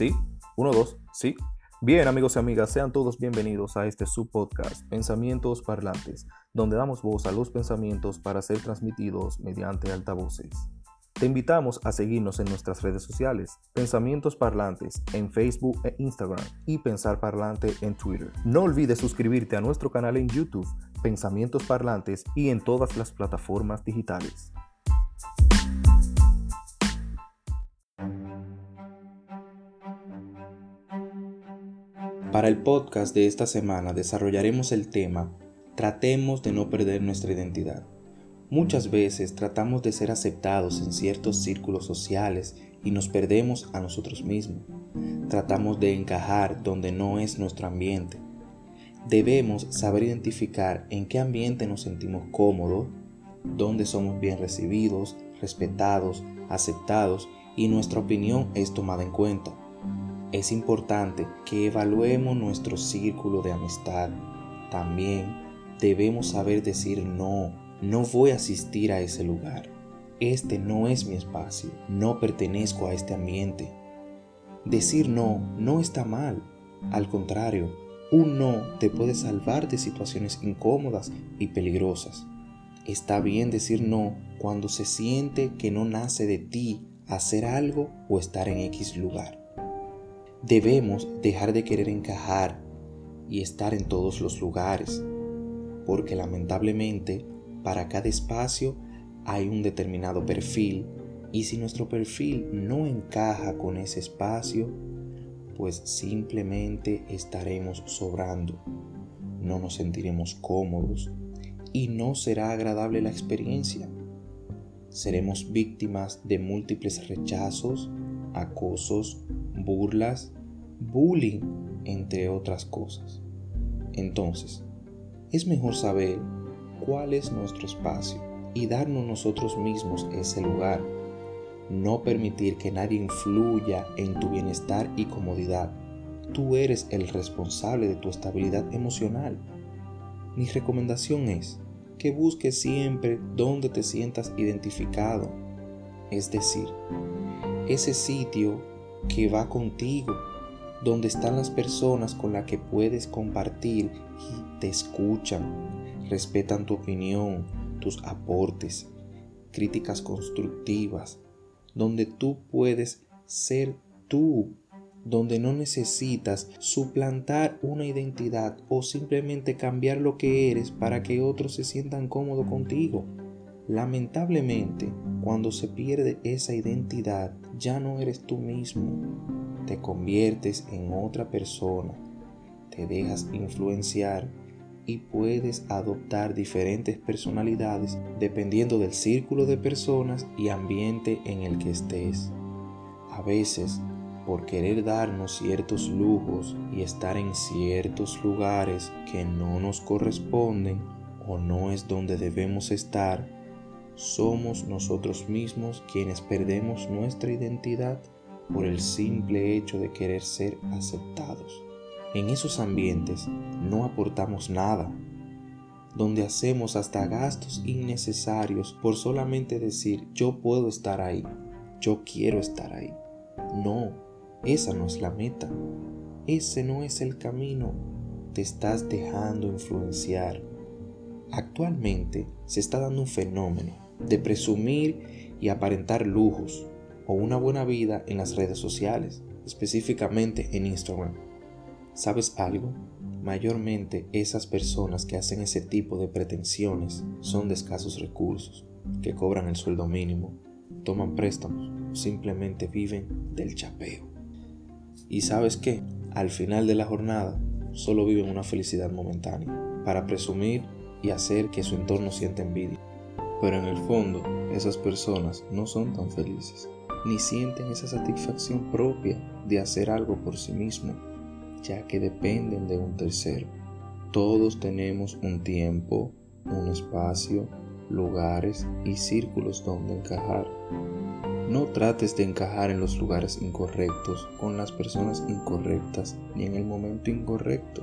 Sí, uno, dos, sí. Bien, amigos y amigas, sean todos bienvenidos a este subpodcast, Pensamientos Parlantes, donde damos voz a los pensamientos para ser transmitidos mediante altavoces. Te invitamos a seguirnos en nuestras redes sociales, Pensamientos Parlantes en Facebook e Instagram y Pensar Parlante en Twitter. No olvides suscribirte a nuestro canal en YouTube, Pensamientos Parlantes y en todas las plataformas digitales. Para el podcast de esta semana desarrollaremos el tema Tratemos de no perder nuestra identidad. Muchas veces tratamos de ser aceptados en ciertos círculos sociales y nos perdemos a nosotros mismos. Tratamos de encajar donde no es nuestro ambiente. Debemos saber identificar en qué ambiente nos sentimos cómodos, dónde somos bien recibidos, respetados, aceptados y nuestra opinión es tomada en cuenta es importante que evaluemos nuestro círculo de amistad. También debemos saber decir no, no voy a asistir a ese lugar. Este no es mi espacio, no pertenezco a este ambiente. Decir no no está mal. Al contrario, un no te puede salvar de situaciones incómodas y peligrosas. Está bien decir no cuando se siente que no nace de ti hacer algo o estar en X lugar. Debemos dejar de querer encajar y estar en todos los lugares, porque lamentablemente para cada espacio hay un determinado perfil y si nuestro perfil no encaja con ese espacio, pues simplemente estaremos sobrando, no nos sentiremos cómodos y no será agradable la experiencia. Seremos víctimas de múltiples rechazos, acosos, burlas, bullying, entre otras cosas. Entonces, es mejor saber cuál es nuestro espacio y darnos nosotros mismos ese lugar. No permitir que nadie influya en tu bienestar y comodidad. Tú eres el responsable de tu estabilidad emocional. Mi recomendación es que busques siempre donde te sientas identificado, es decir, ese sitio que va contigo, donde están las personas con las que puedes compartir y te escuchan, respetan tu opinión, tus aportes, críticas constructivas, donde tú puedes ser tú, donde no necesitas suplantar una identidad o simplemente cambiar lo que eres para que otros se sientan cómodos contigo. Lamentablemente, cuando se pierde esa identidad, ya no eres tú mismo. Te conviertes en otra persona, te dejas influenciar y puedes adoptar diferentes personalidades dependiendo del círculo de personas y ambiente en el que estés. A veces, por querer darnos ciertos lujos y estar en ciertos lugares que no nos corresponden o no es donde debemos estar, somos nosotros mismos quienes perdemos nuestra identidad por el simple hecho de querer ser aceptados. En esos ambientes no aportamos nada, donde hacemos hasta gastos innecesarios por solamente decir yo puedo estar ahí, yo quiero estar ahí. No, esa no es la meta, ese no es el camino, te estás dejando influenciar. Actualmente se está dando un fenómeno de presumir y aparentar lujos o una buena vida en las redes sociales, específicamente en Instagram. ¿Sabes algo? Mayormente esas personas que hacen ese tipo de pretensiones son de escasos recursos, que cobran el sueldo mínimo, toman préstamos simplemente viven del chapeo. Y sabes qué? Al final de la jornada solo viven una felicidad momentánea para presumir y hacer que su entorno sienta envidia. Pero en el fondo, esas personas no son tan felices, ni sienten esa satisfacción propia de hacer algo por sí mismo, ya que dependen de un tercero. Todos tenemos un tiempo, un espacio, lugares y círculos donde encajar. No trates de encajar en los lugares incorrectos, con las personas incorrectas ni en el momento incorrecto.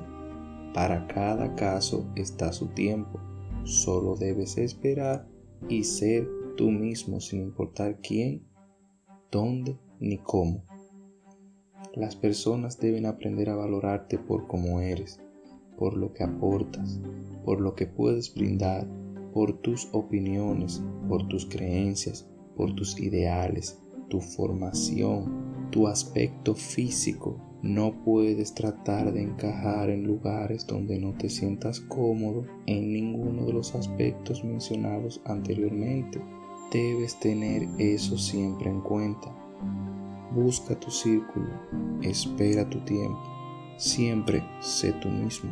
Para cada caso está su tiempo. Solo debes esperar y ser tú mismo sin importar quién, dónde ni cómo. Las personas deben aprender a valorarte por como eres, por lo que aportas, por lo que puedes brindar, por tus opiniones, por tus creencias, por tus ideales, tu formación, tu aspecto físico. No puedes tratar de encajar en lugares donde no te sientas cómodo en ninguno de los aspectos mencionados anteriormente. Debes tener eso siempre en cuenta. Busca tu círculo, espera tu tiempo, siempre sé tú mismo.